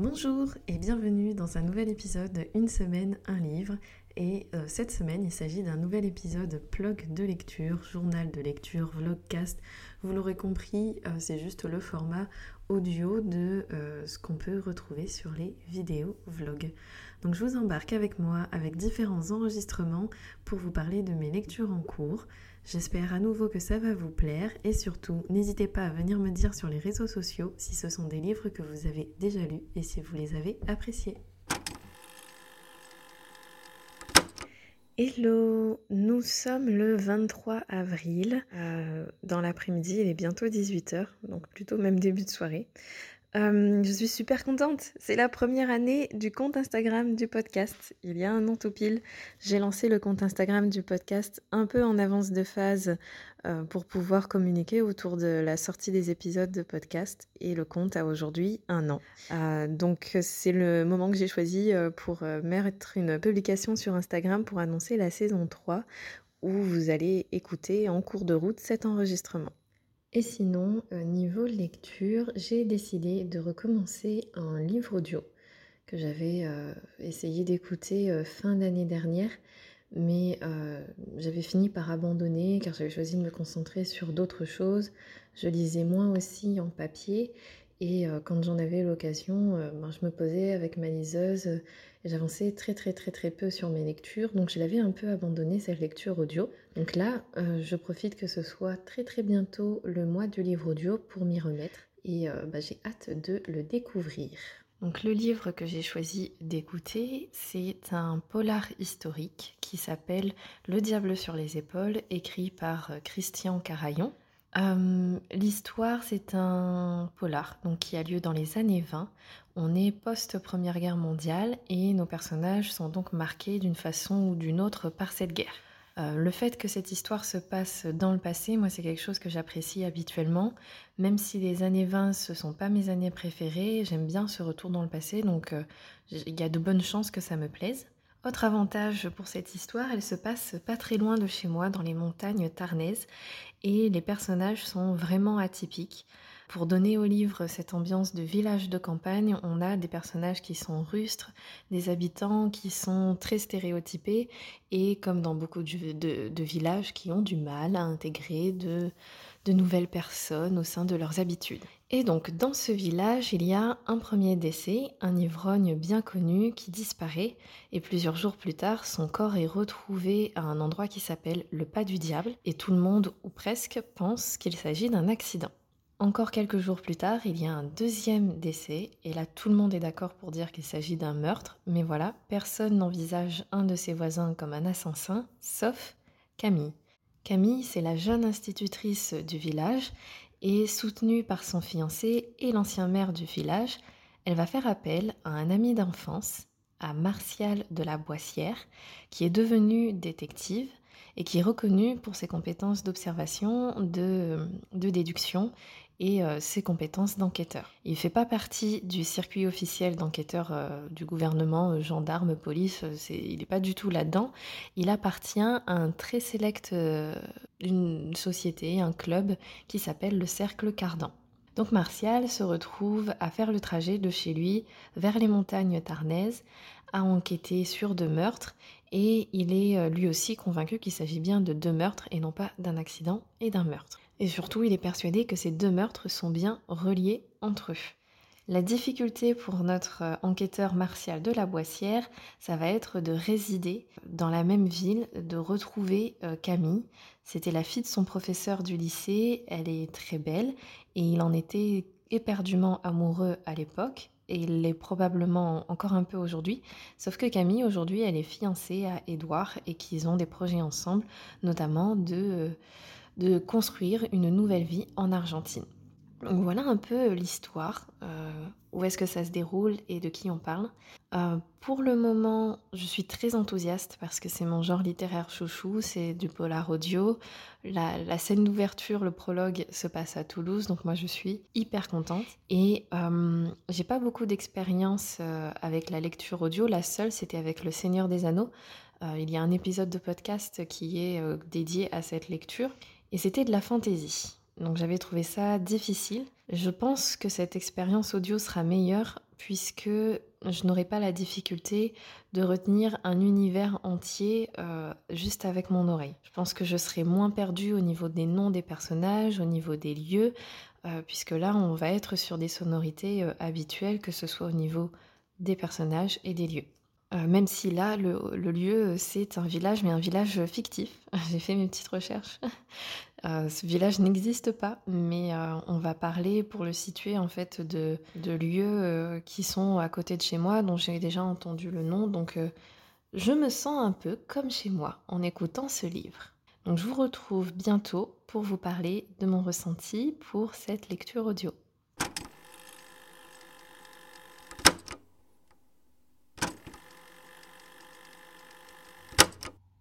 Bonjour et bienvenue dans un nouvel épisode de Une semaine, un livre. Et euh, cette semaine, il s'agit d'un nouvel épisode blog de lecture, journal de lecture, vlogcast. Vous l'aurez compris, euh, c'est juste le format audio de euh, ce qu'on peut retrouver sur les vidéos vlogs. Donc je vous embarque avec moi avec différents enregistrements pour vous parler de mes lectures en cours. J'espère à nouveau que ça va vous plaire et surtout n'hésitez pas à venir me dire sur les réseaux sociaux si ce sont des livres que vous avez déjà lus et si vous les avez appréciés. Hello, nous sommes le 23 avril. Euh, dans l'après-midi, il est bientôt 18h, donc plutôt même début de soirée. Euh, je suis super contente. C'est la première année du compte Instagram du podcast. Il y a un an tout pile, j'ai lancé le compte Instagram du podcast un peu en avance de phase euh, pour pouvoir communiquer autour de la sortie des épisodes de podcast. Et le compte a aujourd'hui un an. Euh, donc c'est le moment que j'ai choisi pour mettre une publication sur Instagram pour annoncer la saison 3 où vous allez écouter en cours de route cet enregistrement. Et sinon, euh, niveau lecture, j'ai décidé de recommencer un livre audio que j'avais euh, essayé d'écouter euh, fin d'année dernière, mais j'avais fini par abandonner car j'avais choisi de me concentrer sur d'autres choses. Je lisais moins aussi en papier et quand j'en avais l'occasion, ben, je me posais avec ma liseuse j'avançais très très très très peu sur mes lectures, donc je l'avais un peu abandonné cette lecture audio. Donc là, euh, je profite que ce soit très très bientôt le mois du livre audio pour m'y remettre et euh, bah, j'ai hâte de le découvrir. Donc le livre que j'ai choisi d'écouter, c'est un polar historique qui s'appelle Le diable sur les épaules, écrit par euh, Christian Carayon. L'histoire, c'est un polar donc, qui a lieu dans les années 20. On est post-première guerre mondiale et nos personnages sont donc marqués d'une façon ou d'une autre par cette guerre. Euh, le fait que cette histoire se passe dans le passé, moi c'est quelque chose que j'apprécie habituellement. Même si les années 20 ce sont pas mes années préférées, j'aime bien ce retour dans le passé, donc euh, il y a de bonnes chances que ça me plaise. Autre avantage pour cette histoire, elle se passe pas très loin de chez moi, dans les montagnes tarnaises, et les personnages sont vraiment atypiques. Pour donner au livre cette ambiance de village de campagne, on a des personnages qui sont rustres, des habitants qui sont très stéréotypés et comme dans beaucoup de, villages qui ont du mal à intégrer de, de nouvelles personnes au sein de leurs habitudes. Et donc dans ce village, il y a un premier décès, un ivrogne bien connu qui disparaît et plusieurs jours plus tard, son corps est retrouvé à un endroit qui s'appelle le pas du diable et tout le monde ou presque pense qu'il s'agit d'un accident. Encore quelques jours plus tard, il y a un deuxième décès, et là tout le monde est d'accord pour dire qu'il s'agit d'un meurtre, mais voilà, personne n'envisage un de ses voisins comme un assassin, sauf Camille. Camille, c'est la jeune institutrice du village, et soutenue par son fiancé et l'ancien maire du village, elle va faire appel à un ami d'enfance, à Martial de la Boissière, qui est devenu détective et qui est reconnu pour ses compétences d'observation, de, de déduction et euh, ses compétences d'enquêteur. Il ne fait pas partie du circuit officiel d'enquêteur euh, du gouvernement, euh, gendarme, police, il n'est pas du tout là-dedans. Il appartient à un très select, une société, un club qui s'appelle le Cercle Cardan. Donc Martial se retrouve à faire le trajet de chez lui vers les montagnes tarnaises, à enquêter sur deux meurtres, et il est lui aussi convaincu qu'il s'agit bien de deux meurtres et non pas d'un accident et d'un meurtre. Et surtout, il est persuadé que ces deux meurtres sont bien reliés entre eux. La difficulté pour notre euh, enquêteur martial de la Boissière, ça va être de résider dans la même ville, de retrouver euh, Camille. C'était la fille de son professeur du lycée, elle est très belle et il en était éperdument amoureux à l'époque et il l'est probablement encore un peu aujourd'hui. Sauf que Camille, aujourd'hui, elle est fiancée à Édouard et qu'ils ont des projets ensemble, notamment de... De construire une nouvelle vie en Argentine. Donc voilà un peu l'histoire, euh, où est-ce que ça se déroule et de qui on parle. Euh, pour le moment, je suis très enthousiaste parce que c'est mon genre littéraire chouchou, c'est du polar audio. La, scène d'ouverture, le prologue se passe à Toulouse, donc moi je suis hyper contente. Et euh, j'ai pas beaucoup d'expérience avec la lecture audio, la seule c'était avec Le Seigneur des Anneaux. il y a un épisode de podcast qui est dédié à cette lecture et c'était de la fantaisie. Donc j'avais trouvé ça difficile. Je pense que cette expérience audio sera meilleure puisque je n'aurai pas la difficulté de retenir un univers entier euh, juste avec mon oreille. Je pense que je serai moins perdue au niveau des noms des personnages, au niveau des lieux, euh, puisque là on va être sur des sonorités euh, habituelles, que ce soit au niveau des personnages et des lieux. Même si là, le, lieu, c'est un village, mais un village fictif. J'ai fait mes petites recherches. Euh, ce village n'existe pas, mais euh, on va parler pour le situer en fait de, lieux euh, qui sont à côté de chez moi, dont j'ai déjà entendu le nom. Donc je me sens un peu comme chez moi en écoutant ce livre. Donc je vous retrouve bientôt pour vous parler de mon ressenti pour cette lecture audio.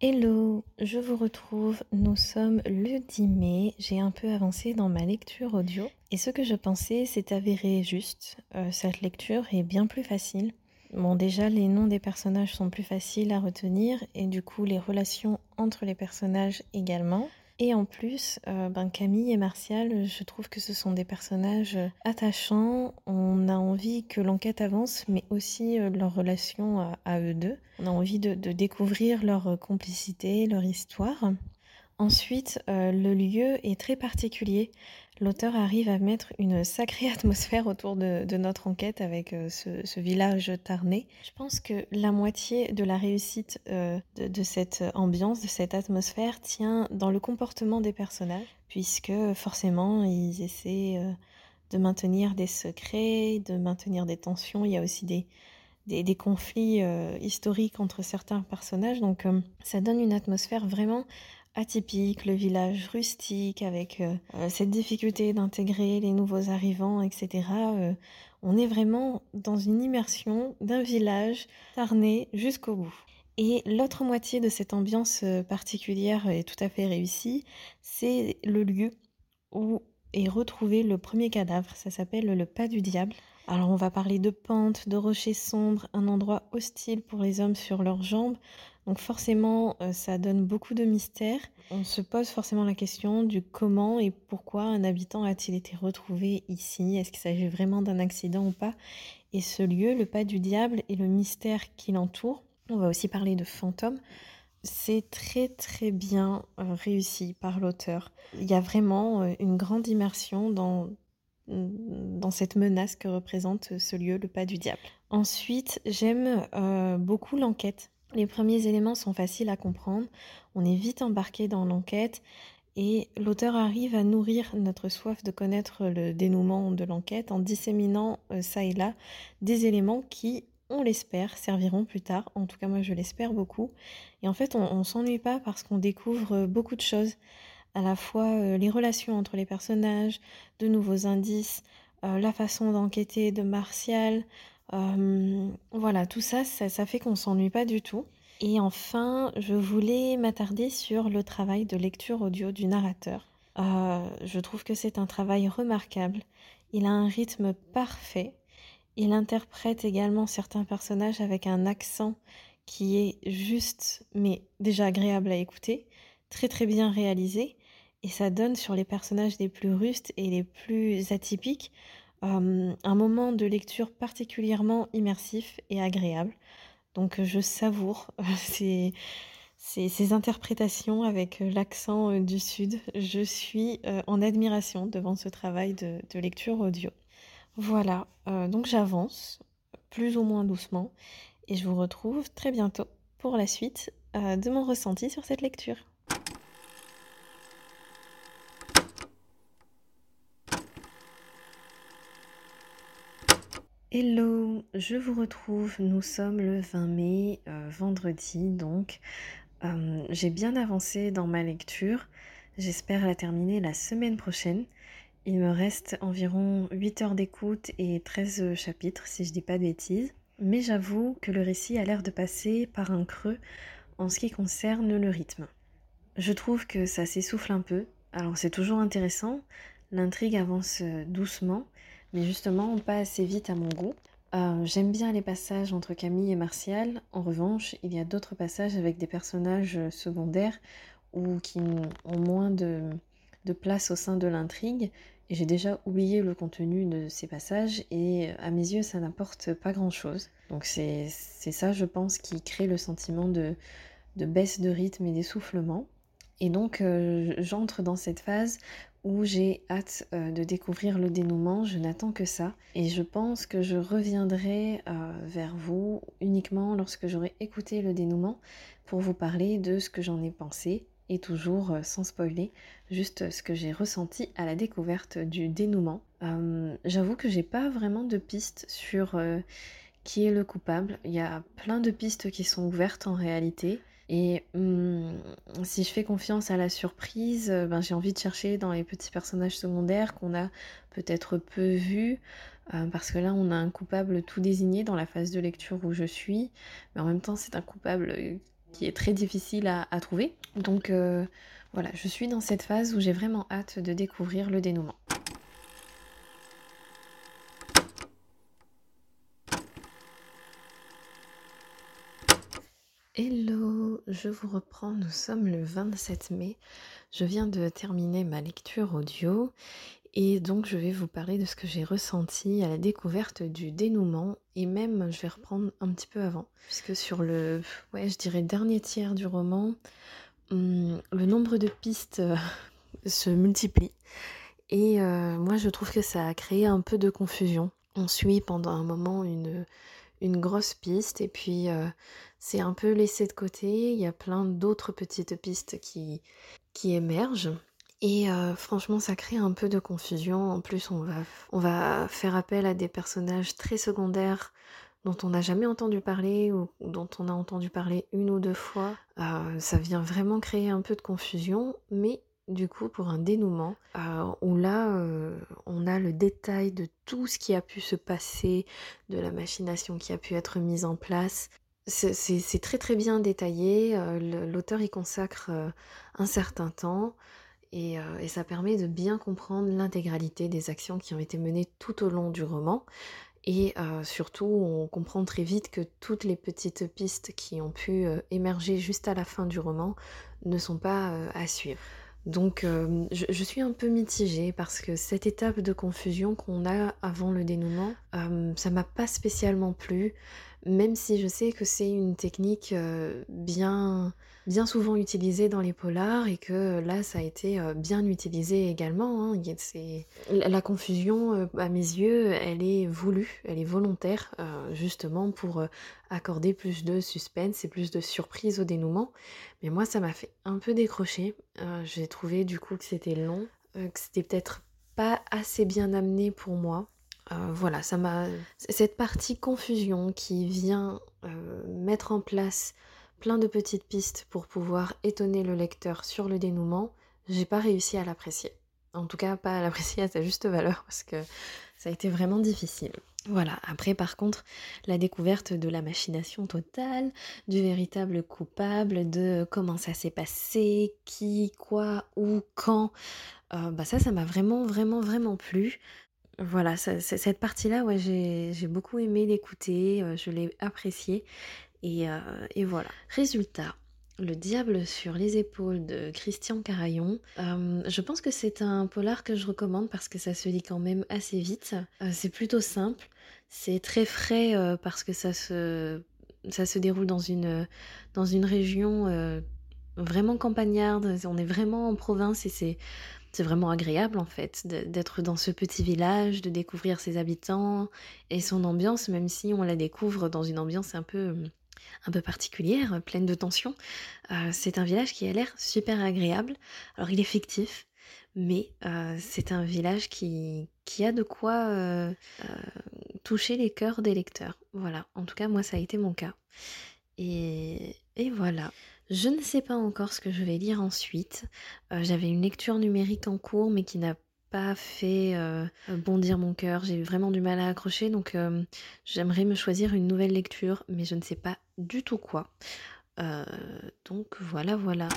Hello, je vous retrouve. Nous sommes le 10 mai. J'ai un peu avancé dans ma lecture audio et ce que je pensais s'est avéré juste. Euh, cette lecture est bien plus facile. Bon, déjà, les noms des personnages sont plus faciles à retenir et du coup, les relations entre les personnages également. Et en plus, euh, ben Camille et Martial, je trouve que ce sont des personnages attachants. On a envie que l'enquête avance, mais aussi euh, leur relation à, eux deux. On a envie de, découvrir leur complicité, leur histoire. Ensuite, euh, le lieu est très particulier. L'auteur arrive à mettre une sacrée atmosphère autour de, notre enquête avec euh, ce, village tarné. Je pense que la moitié de la réussite euh, de, cette ambiance, de cette atmosphère, tient dans le comportement des personnages, puisque forcément, ils essaient de maintenir des secrets, de maintenir des tensions. Il y a aussi des, conflits historiques entre certains personnages. Donc ça donne une atmosphère vraiment atypique, le village rustique avec euh, euh, cette difficulté d'intégrer les nouveaux arrivants, etc. Euh, on est vraiment dans une immersion d'un village tarné jusqu'au bout. Et l'autre moitié de cette ambiance particulière et tout à fait réussie, c'est le lieu où est retrouvé le premier cadavre. Ça s'appelle le pas du diable. Alors on va parler de pentes, de rochers sombres, un endroit hostile pour les hommes sur leurs jambes, donc forcément, euh, ça donne beaucoup de mystères. On se pose forcément la question du comment et pourquoi un habitant a-t-il été retrouvé ici? Est-ce qu'il s'agit vraiment d'un accident ou pas? Et ce lieu, le pas du diable et le mystère qui l'entoure, on va aussi parler de fantômes. C'est très très bien euh, réussi par l'auteur. Il y a vraiment euh, une grande immersion dans, dans cette menace que représente ce lieu, le pas du diable. Ensuite, j'aime beaucoup l'enquête les premiers éléments sont faciles à comprendre, on est vite embarqué dans l'enquête et l'auteur arrive à nourrir notre soif de connaître le dénouement de l'enquête en disséminant euh, ça et là des éléments qui, on l'espère, serviront plus tard. En tout cas, moi, je l'espère beaucoup. Et en fait, on, ne s'ennuie pas parce qu'on découvre euh, beaucoup de choses, à la fois euh, les relations entre les personnages, de nouveaux indices, la façon d'enquêter de Martial, euh, voilà, tout ça, ça, fait qu'on s'ennuie pas du tout. Et enfin, je voulais m'attarder sur le travail de lecture audio du narrateur. Euh, je trouve que c'est un travail remarquable. Il a un rythme parfait. Il interprète également certains personnages avec un accent qui est juste, mais déjà agréable à écouter, très très bien réalisé. Et ça donne sur les personnages les plus rustes et les plus atypiques euh, un moment de lecture particulièrement immersif et agréable. Donc je savoure ces, ces, interprétations avec l'accent euh, du Sud. Je suis euh, en admiration devant ce travail de, lecture audio. Voilà, donc j'avance plus ou moins doucement et je vous retrouve très bientôt pour la suite de mon ressenti sur cette lecture. Hello, je vous retrouve. Nous sommes le 20 mai, euh, vendredi donc. Euh, j'ai bien avancé dans ma lecture. J'espère la terminer la semaine prochaine. Il me reste environ 8 heures d'écoute et 13 chapitres si je dis pas de bêtises. Mais j'avoue que le récit a l'air de passer par un creux en ce qui concerne le rythme. Je trouve que ça s'essouffle un peu. Alors c'est toujours intéressant. L'intrigue avance euh, doucement mais justement pas assez vite à mon goût. Euh, j'aime bien les passages entre Camille et Martial. En revanche, il y a d'autres passages avec des personnages secondaires ou qui ont moins de, place au sein de l'intrigue et j'ai déjà oublié le contenu de ces passages et à mes yeux ça n'apporte pas grand chose. Donc c'est ça je pense qui crée le sentiment de baisse de rythme et d'essoufflement. Et donc euh, j'entre dans cette phase où j'ai hâte euh, de découvrir le dénouement, je n'attends que ça. Et je pense que je reviendrai euh, vers vous uniquement lorsque j'aurai écouté le dénouement pour vous parler de ce que j'en ai pensé et toujours sans spoiler, juste ce que j'ai ressenti à la découverte du dénouement. J'avoue que j'ai pas vraiment de pistes sur qui est le coupable. Il y a plein de pistes qui sont ouvertes en réalité. Et hum, si je fais confiance à la surprise, euh, ben, j'ai envie de chercher dans les petits personnages secondaires qu'on a peut-être peu vus, euh, parce que là on a un coupable tout désigné dans la phase de lecture où je suis, mais en même temps c'est un coupable euh, qui est très difficile à, trouver. Donc voilà, je suis dans cette phase où j'ai vraiment hâte de découvrir le dénouement. Hello, je vous reprends, nous sommes le 27 mai. Je viens de terminer ma lecture audio et donc je vais vous parler de ce que j'ai ressenti à la découverte du dénouement et même je vais reprendre un petit peu avant puisque sur le ouais, je dirais dernier tiers du roman, hum, le nombre de pistes euh, se multiplie et euh, moi je trouve que ça a créé un peu de confusion. On suit pendant un moment une une grosse piste et puis euh, c'est un peu laissé de côté. Il y a plein d'autres petites pistes qui, qui émergent. Et euh, franchement, ça crée un peu de confusion. En plus, on va, on va faire appel à des personnages très secondaires dont on n'a jamais entendu parler ou, dont on a entendu parler une ou deux fois. Euh, ça vient vraiment créer un peu de confusion, mais du coup pour un dénouement euh, où là euh, on a le détail de tout ce qui a pu se passer, de la machination qui a pu être mise en place. C'est très très bien détaillé, euh, l'auteur y consacre un certain temps et, et, ça permet de bien comprendre l'intégralité des actions qui ont été menées tout au long du roman. Et surtout, on comprend très vite que toutes les petites pistes qui ont pu émerger juste à la fin du roman ne sont pas à suivre. Donc euh, je, suis un peu mitigée parce que cette étape de confusion qu'on a avant le dénouement, euh, ça m'a pas spécialement plu, même si je sais que c'est une technique euh, bien, bien souvent utilisée dans les polars et que là ça a été bien utilisé également. Hein. La confusion, à mes yeux, elle est voulue, elle est volontaire, justement pour accorder plus de suspense et plus de surprise au dénouement. Mais moi, ça m'a fait un peu décrocher. Euh, j'ai trouvé du coup que c'était long, euh, que c'était peut-être pas assez bien amené pour moi. Euh, voilà, ça m'a. Cette partie confusion qui vient mettre en place plein de petites pistes pour pouvoir étonner le lecteur sur le dénouement, j'ai pas réussi à l'apprécier. En tout cas, pas à l'apprécier à sa juste valeur parce que ça a été vraiment difficile. Voilà, après par contre, la découverte de la machination totale, du véritable coupable, de comment ça s'est passé, qui, quoi, où, quand, euh, bah ça, ça m'a vraiment, vraiment, vraiment plu. Voilà, cette partie-là, ouais, j'ai beaucoup aimé l'écouter, euh, je l'ai apprécié, et, euh, et voilà. Résultat, le diable sur les épaules de Christian Carayon. Euh, je pense que c'est un polar que je recommande parce que ça se lit quand même assez vite. C'est plutôt simple. C'est très frais parce que ça se, déroule dans une région vraiment campagnarde. On est vraiment en province et c'est, c'est vraiment agréable en fait d'être dans ce petit village, de découvrir ses habitants et son ambiance, même si on la découvre dans une ambiance un peu un peu particulière, pleine de tension. Euh, c'est un village qui a l'air super agréable. Alors il est fictif, mais euh, c'est un village qui, qui, a de quoi euh, toucher les cœurs des lecteurs. Voilà, en tout cas moi ça a été mon cas. Et, et voilà. Je ne sais pas encore ce que je vais lire ensuite. J'avais une lecture numérique en cours, mais qui n'a pas fait euh, bondir mon cœur, j'ai vraiment du mal à accrocher, donc euh, j'aimerais me choisir une nouvelle lecture, mais je ne sais pas du tout quoi. Euh, donc voilà, voilà.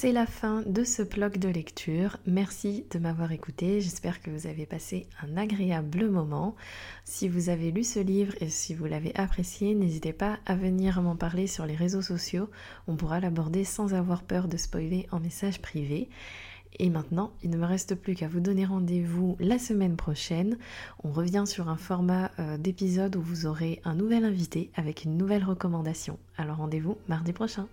C'est la fin de ce blog de lecture. Merci de m'avoir écouté. J'espère que vous avez passé un agréable moment. Si vous avez lu ce livre et si vous l'avez apprécié, n'hésitez pas à venir m'en parler sur les réseaux sociaux. On pourra l'aborder sans avoir peur de spoiler en message privé. Et maintenant, il ne me reste plus qu'à vous donner rendez-vous la semaine prochaine. On revient sur un format euh, d'épisode où vous aurez un nouvel invité avec une nouvelle recommandation. Alors rendez-vous mardi prochain.